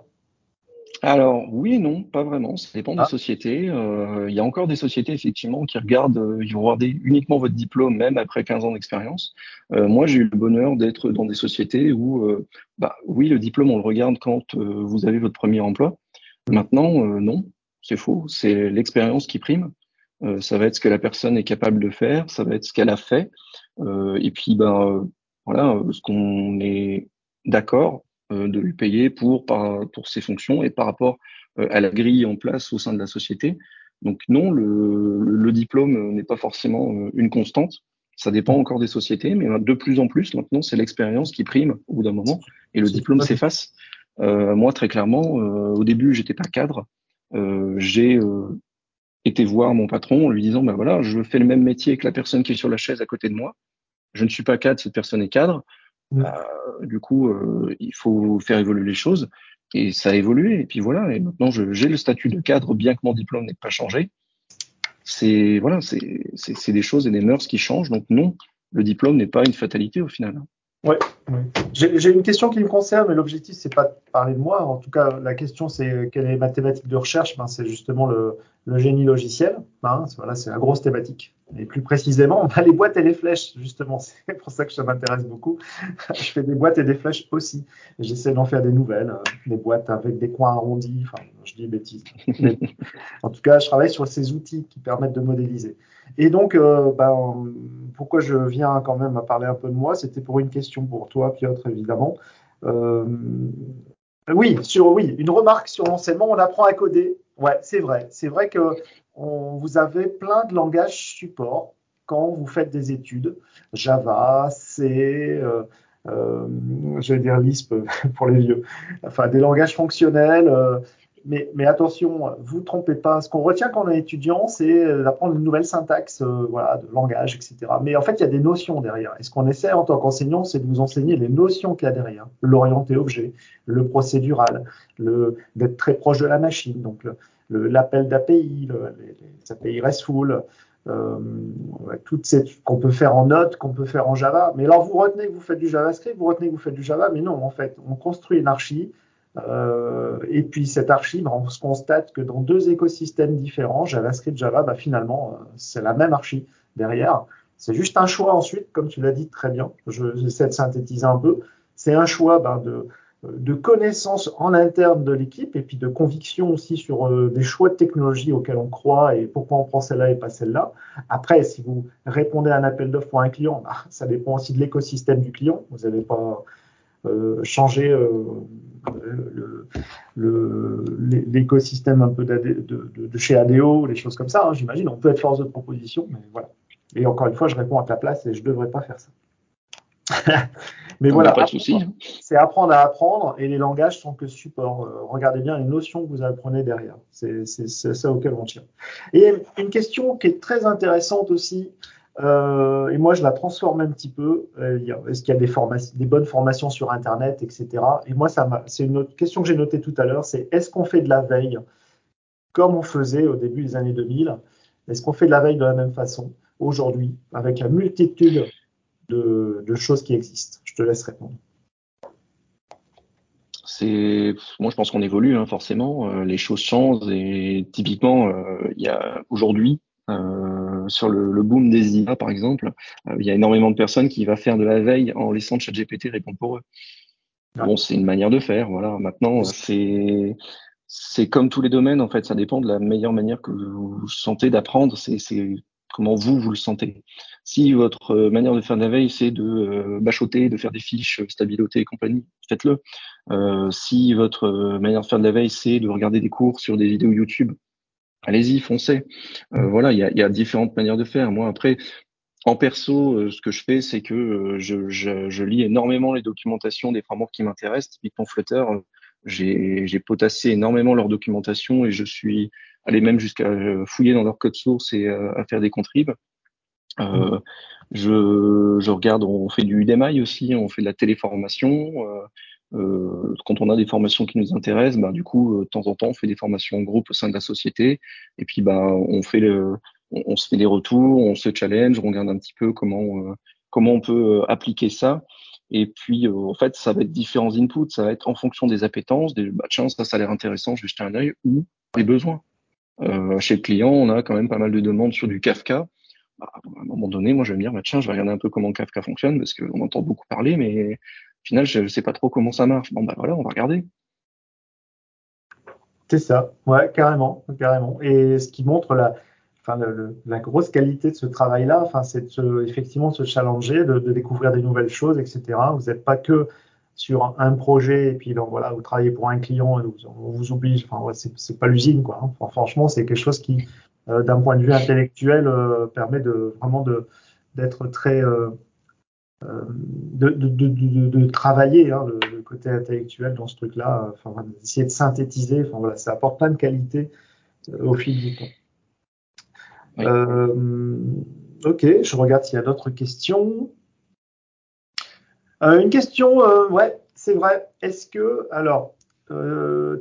Alors oui et non, pas vraiment. Ça dépend des ah. sociétés. Euh, il y a encore des sociétés effectivement qui regardent, euh, ils vont regarder uniquement votre diplôme même après 15 ans d'expérience. Euh, moi, j'ai eu le bonheur d'être dans des sociétés où, bah oui, le diplôme on le regarde quand vous avez votre premier emploi. Maintenant, non, c'est faux. C'est l'expérience qui prime. ça va être ce que la personne est capable de faire, ça va être ce qu'elle a fait. et puis, ben voilà, ce qu'on est d'accord de lui payer pour, pour ses fonctions et par rapport euh, à la grille en place au sein de la société. Donc non, le, le diplôme n'est pas forcément euh, une constante. Ça dépend encore des sociétés, mais de plus en plus, maintenant, c'est l'expérience qui prime au bout d'un moment et le diplôme s'efface. Euh, moi, très clairement, au début, j'étais pas cadre. Euh, j'ai été voir mon patron en lui disant, ben voilà, je fais le même métier que la personne qui est sur la chaise à côté de moi. Je ne suis pas cadre, cette personne est cadre. Euh, du coup, euh, il faut faire évoluer les choses. Et ça a évolué. Et puis voilà. Et maintenant, j'ai le statut de cadre, bien que mon diplôme n'ait pas changé. C'est voilà, c'est des choses et des mœurs qui changent. Donc non, le diplôme n'est pas une fatalité au final. Ouais, J'ai une question qui me concerne, mais l'objectif, c'est pas de parler de moi. En tout cas, la question, c'est quelle est ma thématique de recherche? Ben, C'est justement le, le, génie logiciel. Hein, voilà, c'est la grosse thématique. Et plus précisément, les boîtes et les flèches, justement. C'est pour ça que ça m'intéresse beaucoup. je fais des boîtes et des flèches aussi. J'essaie d'en faire des nouvelles, euh, des boîtes avec des coins arrondis. Enfin, je dis bêtises. en tout cas, je travaille sur ces outils qui permettent de modéliser. Et donc, euh, ben, pourquoi je viens quand même à parler un peu de moi? C'était pour une question pour toi, Piotr, évidemment. Euh, oui, sur oui, une remarque sur l'enseignement, on apprend à coder. Ouais, c'est vrai. C'est vrai que vous avez plein de langages support quand vous faites des études. Java, C, euh, euh je vais dire Lisp pour les vieux. Enfin, des langages fonctionnels. Euh, mais, mais, attention, vous ne trompez pas. Ce qu'on retient quand on est étudiant, c'est d'apprendre une nouvelle syntaxe euh, voilà, de langage, etc. Mais en fait, il y a des notions derrière. Et ce qu'on essaie en tant qu'enseignant, c'est de vous enseigner les notions qu'il y a derrière. L'orienté objet, le procédural, d'être très proche de la machine, donc l'appel d'API, les, API RESTful, euh, toutes ces qu'on peut faire en Node, qu'on peut faire en Java. Mais alors, vous retenez que vous faites du JavaScript, vous retenez que vous faites du Java, mais non, en fait, on construit une archi euh, et puis cette archive, on se constate que dans deux écosystèmes différents, JavaScript, Java, bah, finalement, euh, c'est la même archi derrière. C'est juste un choix ensuite, comme tu l'as dit très bien, j'essaie de synthétiser un peu, c'est un choix bah, de, de connaissances en interne de l'équipe et puis de conviction aussi sur euh, des choix de technologie auxquels on croit et pourquoi on prend celle-là et pas celle-là. Après, si vous répondez à un appel d'offres pour un client, bah, ça dépend aussi de l'écosystème du client. Vous n'allez pas euh, changer euh, l'écosystème un peu de, chez ADO, les choses comme ça, hein, j'imagine. On peut être force de proposition, mais voilà. Et encore une fois, je réponds à ta place et je ne devrais pas faire ça. mais voilà, c'est apprendre à apprendre et les langages sont que support. Euh, regardez bien les notions que vous apprenez derrière. C'est ça auquel on tient. Et une question qui est très intéressante aussi, euh, et moi, je la transforme un petit peu. Euh, est-ce qu'il y a des, bonnes formations sur Internet, etc. Et moi, c'est une autre question que j'ai notée tout à l'heure, c'est est-ce qu'on fait de la veille comme on faisait au début des années 2000 Est-ce qu'on fait de la veille de la même façon aujourd'hui, avec la multitude de, choses qui existent? Je te laisse répondre. Moi je pense qu'on évolue hein, forcément. Euh, les choses changent et typiquement, il y a aujourd'hui sur le, boom des IA par exemple, il y a énormément de personnes qui vont faire de la veille en laissant ChatGPT répondre pour eux. Bon, c'est une manière de faire. Voilà. Maintenant, c'est c'est comme tous les domaines en fait. Ça dépend de la meilleure manière que vous sentez d'apprendre. C'est comment vous, vous le sentez. Si votre euh, manière de faire de la veille, c'est de euh, bachoter, de faire des fiches, euh, stabiloter et compagnie, faites-le. Euh, si votre manière de faire de la veille, c'est de regarder des cours sur des vidéos YouTube, allez-y, foncez. Euh, voilà, il y a, y a, différentes manières de faire. Moi, après, en perso, ce que je fais, c'est que je, je, je, lis énormément les documentations des frameworks qui m'intéressent. Typiquement Flutter, j'ai potassé énormément leur documentation et je suis allé même jusqu'à fouiller dans leur code source et à faire des contribs. Euh, je, je, regarde, on fait du UDMI aussi, on fait de la téléformation. Euh, euh, quand on a des formations qui nous intéressent, bah, du coup, de temps en temps, on fait des formations en groupe au sein de la société. Et puis, bah, on fait le, on, se fait des retours, on se challenge, on regarde un petit peu comment, comment on peut appliquer ça. Et puis, en fait, ça va être différents inputs. Ça va être en fonction des appétences, des, bah, tiens, ça, ça a l'air intéressant, je vais jeter un œil, ou des besoins. Euh, chez le client, on a quand même pas mal de demandes sur du Kafka. Bah, à un moment donné, moi, je vais me dire, bah, tiens, je vais regarder un peu comment Kafka fonctionne parce qu'on entend beaucoup parler, mais final, je ne sais pas trop comment ça marche. Bon, bah voilà, on va regarder. C'est ça, ouais, carrément, carrément. Et ce qui montre la, grosse qualité de ce travail-là, enfin, c'est de effectivement se challenger, de, de, découvrir des nouvelles choses, etc. Vous n'êtes pas que sur un projet et puis donc voilà, vous travaillez pour un client et on vous oblige. Enfin, ouais, c'est pas l'usine, quoi. Hein. Franchement, c'est quelque chose qui euh, d'un point de vue intellectuel, euh, permet de vraiment de d'être très euh, de, de, de, de, travailler hein, le, côté intellectuel dans ce truc-là, enfin, d'essayer de synthétiser, enfin voilà, ça apporte plein de qualités au fil du temps. ok, je regarde s'il y a d'autres questions. une question, ouais, c'est vrai. Est-ce que, alors, euh,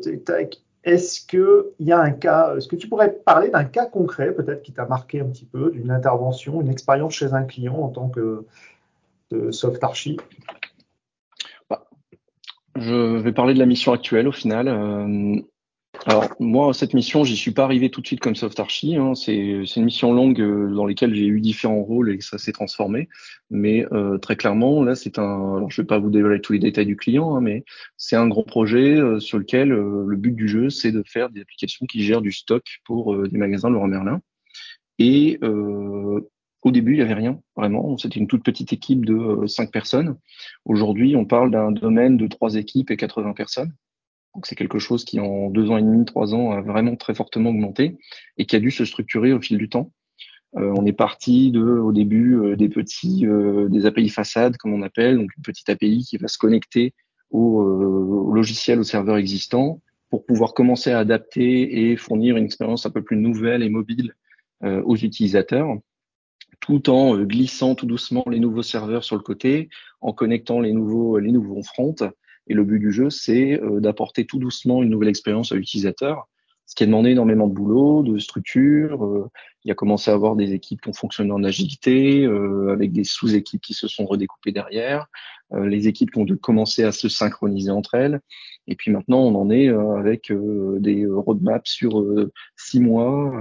est-ce qu'il y a un cas, est-ce que tu pourrais parler d'un cas concret, peut-être qui t'a marqué un petit peu, d'une intervention, une expérience chez un client en tant que archi bah, Je vais parler de la mission actuelle au final. Euh, alors moi, cette mission, j'y suis pas arrivé tout de suite comme soft archi. Hein. C'est une mission longue euh, dans laquelle j'ai eu différents rôles et ça s'est transformé. Mais euh, très clairement, là, c'est un. Alors, je vais pas vous dévoiler tous les détails du client, hein, mais c'est un gros projet sur lequel le but du jeu, c'est de faire des applications qui gèrent du stock pour des magasins Laurent Merlin. Et au début, il y avait rien, vraiment. C'était une toute petite équipe de cinq personnes. Aujourd'hui, on parle d'un domaine de trois équipes et 80 personnes. Donc c'est quelque chose qui en deux ans et demi, trois ans a vraiment très fortement augmenté et qui a dû se structurer au fil du temps. Euh, on est parti de, au début, euh, des petits, euh, des API façades, comme on appelle, donc une petite API qui va se connecter au, au, logiciel, au serveur existant, pour pouvoir commencer à adapter et fournir une expérience un peu plus nouvelle et mobile aux utilisateurs, tout en glissant tout doucement les nouveaux serveurs sur le côté, en connectant les nouveaux, les nouveaux fronts et le but du jeu, c'est euh, d'apporter tout doucement une nouvelle expérience à l'utilisateur, ce qui a demandé énormément de boulot, de structure. Euh, il y a commencé à avoir des équipes qui ont fonctionné en agilité, euh, avec des sous-équipes qui se sont redécoupées derrière, les équipes qui ont dû à se synchroniser entre elles. Et puis maintenant, on en est avec des roadmaps sur six mois.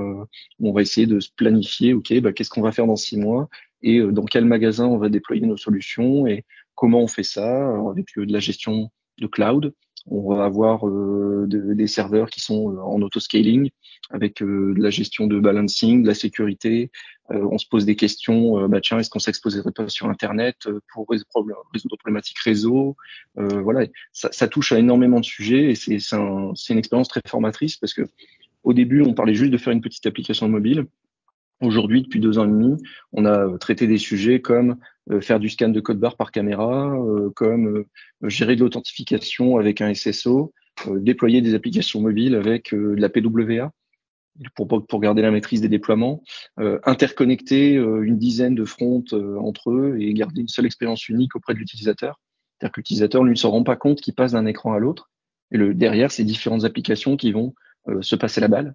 où on va essayer de se planifier, OK, bah, qu'est-ce qu'on va faire dans six mois et dans quel magasin on va déployer nos solutions et Comment on fait ça Avec euh, de la gestion de cloud. On va avoir euh, des serveurs qui sont euh, en auto-scaling, avec de la gestion de balancing, de la sécurité. on se pose des questions, bah tiens, est-ce qu'on s'exposerait pas sur Internet pour résoudre des problématiques réseau Voilà, ça, touche à énormément de sujets et c'est un, une expérience très formatrice parce que au début, on parlait juste de faire une petite application mobile. Aujourd'hui, depuis deux ans et demi, on a traité des sujets comme euh, faire du scan de code barre par caméra, euh, comme euh, gérer de l'authentification avec un SSO, déployer des applications mobiles avec de la PWA pour, garder la maîtrise des déploiements, interconnecter une dizaine de fronts entre eux et garder une seule expérience unique auprès de l'utilisateur. C'est-à-dire que l'utilisateur ne se rend pas compte qu'il passe d'un écran à l'autre. Et derrière, c'est différentes applications qui vont se passer la balle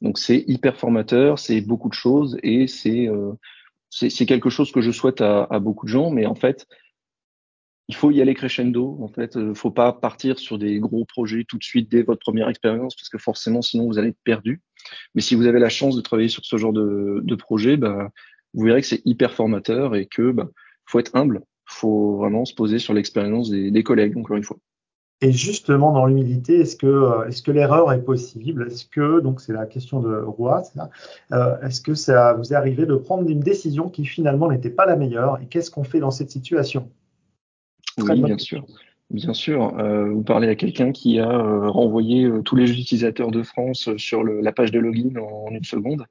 donc c'est hyper formateur, c'est beaucoup de choses et c'est euh, c'est quelque chose que je souhaite à, à, beaucoup de gens, mais en fait, il faut y aller crescendo. En fait, ne faut pas partir sur des gros projets tout de suite dès votre première expérience, parce que forcément, sinon vous allez être perdu. Mais si vous avez la chance de travailler sur ce genre de, de projet, bah, vous verrez que c'est hyper formateur et que bah, faut être humble. Faut vraiment se poser sur l'expérience des, des collègues, encore une fois. Et justement, dans l'humilité, est-ce que, euh, est-ce que l'erreur est possible? Est-ce que, donc c'est la question de Roi, euh, est-ce que ça vous est arrivé de prendre une décision qui finalement n'était pas la meilleure? Et qu'est-ce qu'on fait dans cette situation? Oui, bien sûr. Bien sûr, euh, vous parlez à quelqu'un qui a euh, renvoyé tous les utilisateurs de France sur le, la page de login en, en une seconde.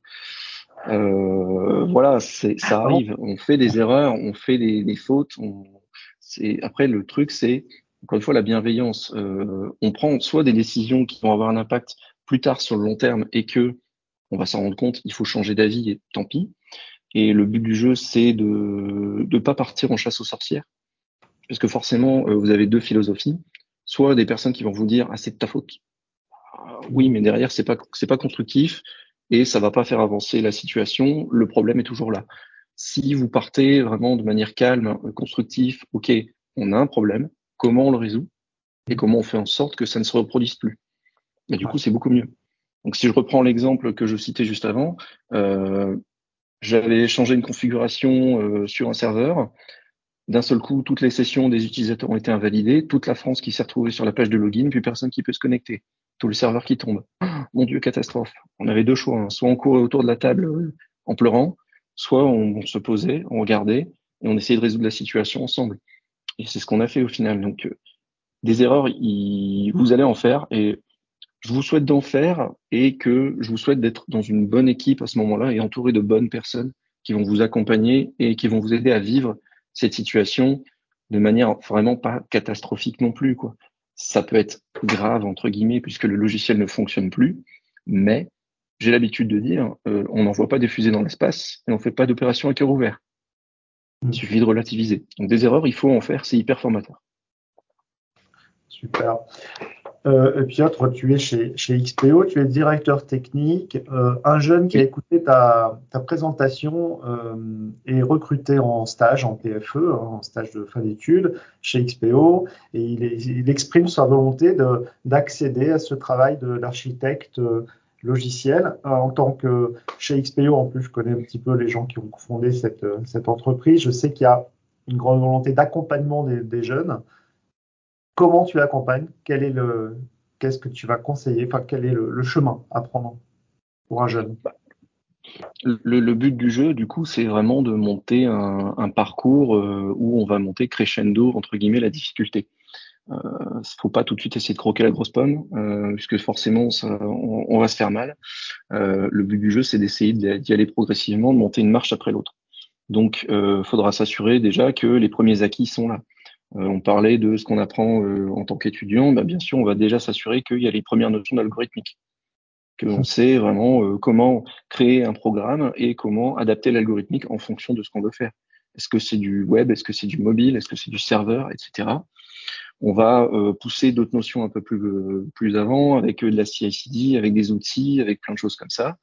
voilà, ça arrive. On fait des erreurs, on fait des, des fautes. On, après, le truc, c'est encore une fois, la bienveillance. Euh, on prend soit des décisions qui vont avoir un impact plus tard sur le long terme et que on va s'en rendre compte, il faut changer d'avis et tant pis. Et le but du jeu, c'est de ne pas partir en chasse aux sorcières. Parce que forcément, euh, vous avez deux philosophies. Soit des personnes qui vont vous dire, ah, c'est de ta faute. Ah, oui, mais derrière, c'est pas, c'est pas constructif et ça va pas faire avancer la situation. Le problème est toujours là. Si vous partez vraiment de manière calme, constructif, ok, on a un problème, comment on le résout et comment on fait en sorte que ça ne se reproduise plus. Mais du coup, c'est beaucoup mieux. Donc, si je reprends l'exemple que je citais juste avant, euh, j'avais changé une configuration euh, sur un serveur. D'un seul coup, toutes les sessions des utilisateurs ont été invalidées. Toute la France qui s'est retrouvée sur la page de login, puis personne qui peut se connecter. Tout le serveur qui tombe. mon Dieu, catastrophe. On avait deux choix. Hein. Soit on courait autour de la table euh, en pleurant, soit on, on se posait, on regardait et on essayait de résoudre la situation ensemble. Et c'est ce qu'on a fait au final. Donc, euh, des erreurs, vous allez en faire et je vous souhaite d'en faire et que je vous souhaite d'être dans une bonne équipe à ce moment-là et entouré de bonnes personnes qui vont vous accompagner et qui vont vous aider à vivre cette situation de manière vraiment pas catastrophique non plus. Ça peut être grave, entre guillemets, puisque le logiciel ne fonctionne plus, mais j'ai l'habitude de dire, euh, on n'envoie pas des fusées dans l'espace et on fait pas d'opération à cœur ouvert. Il suffit de relativiser. Donc des erreurs, il faut en faire, c'est hyper formateur. Super. Euh, Piotr, tu es chez, chez XPO, tu es directeur technique. Euh, un jeune qui a écouté ta, ta présentation euh, est recruté en stage, en PFE, hein, en stage de fin d'études chez XPO, et il, est, il exprime sa volonté d'accéder à ce travail d'architecte logiciel. Euh, en tant que chez XPO, en plus, je connais un petit peu les gens qui ont fondé cette, euh, entreprise. Je sais qu'il y a une grande volonté d'accompagnement des, jeunes. Comment tu accompagnes? Quel est le, qu'est-ce que tu vas conseiller? Enfin, quel est le, chemin à prendre pour un jeune? Le, but du jeu, du coup, c'est vraiment de monter un, un parcours euh, où on va monter crescendo entre guillemets la difficulté. Euh, faut pas tout de suite essayer de croquer la grosse pomme, euh, puisque forcément ça, on, va se faire mal. Euh, le but du jeu, c'est d'essayer d'y aller progressivement, de monter une marche après l'autre. Donc, il faudra s'assurer déjà que les premiers acquis sont là. on parlait de ce qu'on apprend en tant qu'étudiant. Ben, bien sûr, on va déjà s'assurer qu'il y a les premières notions d'algorithmique, qu'on sait vraiment comment créer un programme et comment adapter l'algorithmique en fonction de ce qu'on veut faire. Est-ce que c'est du web, est-ce que c'est du mobile, est-ce que c'est du serveur, etc. On va euh, pousser d'autres notions un peu plus, euh, plus avant avec euh, de la CI/CD, avec des outils, avec plein de choses comme ça.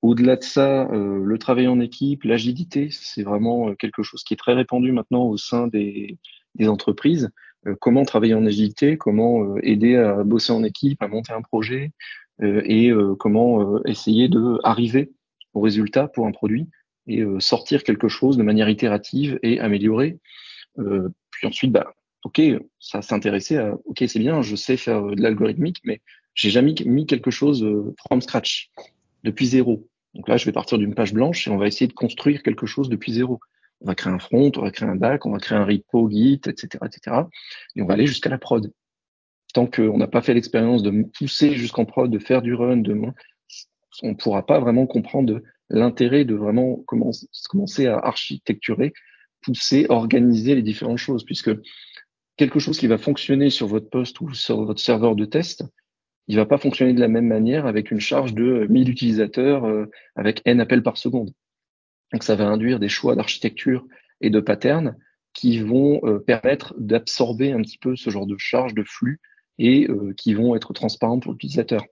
Au-delà de ça, le travail en équipe, l'agilité, c'est vraiment quelque chose qui est très répandu maintenant au sein des, entreprises. comment travailler en agilité, comment aider à bosser en équipe, à monter un projet et comment essayer de arriver au résultat pour un produit et sortir quelque chose de manière itérative et améliorer. puis ensuite, bah, ok, ça s'intéressait à, ok, c'est bien, je sais faire de l'algorithmique, mais j'ai jamais mis quelque chose euh, from scratch, depuis zéro. Donc là, je vais partir d'une page blanche et on va essayer de construire quelque chose depuis zéro. On va créer un front, on va créer un back, on va créer un repo, Git, etc., etc. Et on va aller jusqu'à la prod. Tant qu'on n'a pas fait l'expérience de pousser jusqu'en prod, de faire du run, de, on ne pourra pas vraiment comprendre l'intérêt de vraiment commencer à architecturer, pousser, organiser les différentes choses, puisque quelque chose qui va fonctionner sur votre poste ou sur votre serveur de test, il va pas fonctionner de la même manière avec une charge de 1000 utilisateurs euh, avec n appels par seconde. Donc ça va induire des choix d'architecture et de patterns qui vont euh, permettre d'absorber un petit peu ce genre de charge de flux et euh, qui vont être transparents pour l'utilisateur.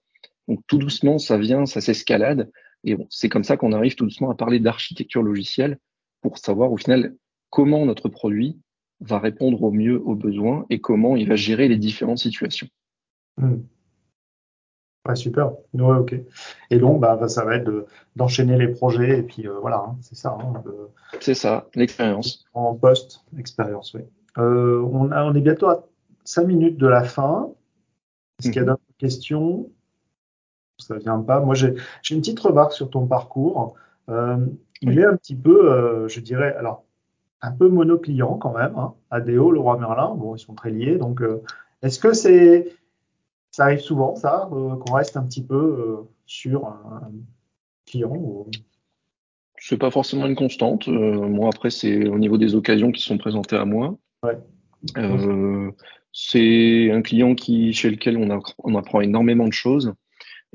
Donc tout doucement, ça vient, ça s'escalade, et c'est comme ça qu'on arrive tout doucement à parler d'architecture logicielle pour savoir au final comment notre produit va répondre au mieux aux besoins et comment il va gérer les différentes situations. Hmm. Ouais, super. Ouais, ok. Et donc, bah, ça va être d'enchaîner les projets et puis euh, voilà, hein, c'est ça. Hein, c'est ça, l'expérience. En post, expérience, oui. Euh, on, a, on est bientôt à 5 minutes de la fin. Est-ce qu'il y a mhm. d'autres questions? Ça vient pas. Moi, j'ai une petite remarque sur ton parcours. Euh, il est un petit peu, je dirais, alors, un peu monoclient quand même. Hein. ADO, Leroy Merlin, bon, ils sont très liés. Donc, est-ce que c'est ça arrive souvent, ça, euh, qu'on reste un petit peu euh, sur un, client ou... C'est pas forcément une constante. Euh, moi, après, c'est au niveau des occasions qui sont présentées à moi. c'est un client qui, chez lequel on, on, apprend énormément de choses.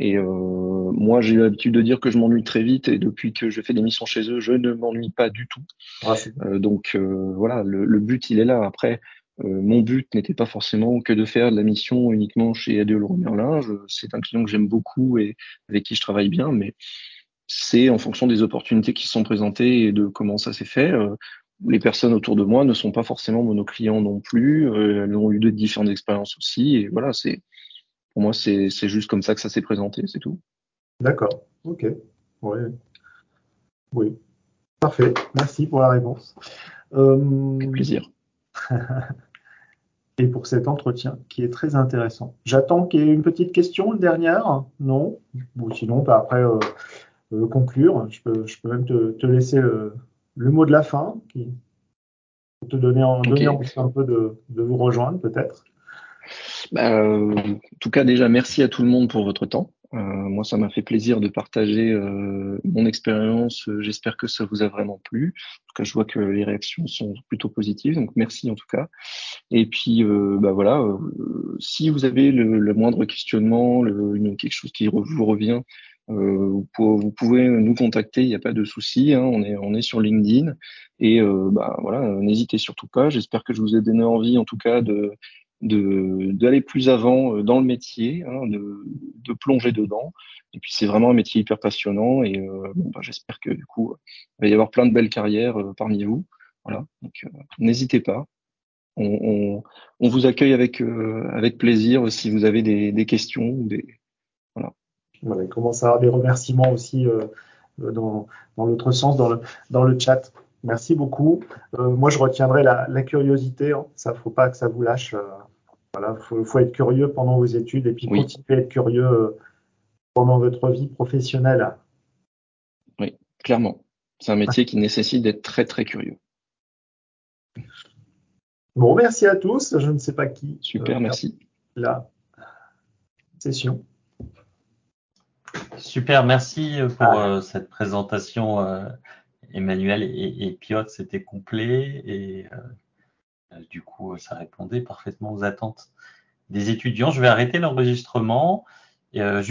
Et moi, j'ai l'habitude de dire que je m'ennuie très vite. Et depuis que je fais des missions chez eux, je ne m'ennuie pas du tout. Ah, donc voilà, le, le, but, il est là. Après, euh, mon but n'était pas forcément que de faire de la mission uniquement chez ADO Leroy Merlin. C'est un client que j'aime beaucoup et avec qui je travaille bien, mais c'est en fonction des opportunités qui sont présentées et de comment ça s'est fait. Euh, les personnes autour de moi ne sont pas forcément mon clients non plus. Euh, elles ont eu de différentes expériences aussi. Et voilà, c'est pour moi, c'est juste comme ça que ça s'est présenté, c'est tout. D'accord. Ok. Oui. Oui. Parfait. Merci pour la réponse. Avec plaisir. et pour cet entretien qui est très intéressant. J'attends qu'il y ait une petite question, une dernière Non? Ou sinon, bah, après euh, euh, conclure. Je peux, je peux même te, laisser le, mot de la fin qui, pour te donner, en, donner un peu de, de vous rejoindre peut-être. Euh, en tout cas, déjà, merci à tout le monde pour votre temps. Euh, moi, ça m'a fait plaisir de partager euh, mon expérience. J'espère que ça vous a vraiment plu. En tout cas, je vois que les réactions sont plutôt positives, donc merci en tout cas. Et puis, euh, bah voilà, si vous avez le, moindre questionnement, le, quelque chose qui vous revient, vous, pouvez nous contacter, il n'y a pas de souci. Hein, on est on est sur LinkedIn et bah voilà, n'hésitez surtout pas. J'espère que je vous ai donné envie, en tout cas, de d'aller plus avant euh, dans le métier, hein, de, de, plonger dedans. Et puis c'est vraiment un métier hyper passionnant et euh, bon, bah, j'espère que du coup il va y avoir plein de belles carrières euh, parmi vous. Voilà, donc n'hésitez pas. On, on, on, vous accueille avec avec plaisir si vous avez des, des questions ou des voilà. voilà. Il commence à avoir des remerciements aussi dans, dans l'autre sens dans le dans le chat. Merci beaucoup. Moi, je retiendrai la, la curiosité. Hein. Ça, faut pas que ça vous lâche. Euh, voilà, faut, faut, être curieux pendant vos études et puis continuer à être curieux euh, pendant votre vie professionnelle. Oui, clairement. C'est un métier qui nécessite d'être très très curieux. Bon, merci à tous. Je ne sais pas qui. Super, merci. La session. Super, merci pour cette présentation Emmanuel et, et Piotr, c'était complet et euh, du coup, ça répondait parfaitement aux attentes des étudiants. Je vais arrêter l'enregistrement. Euh, juste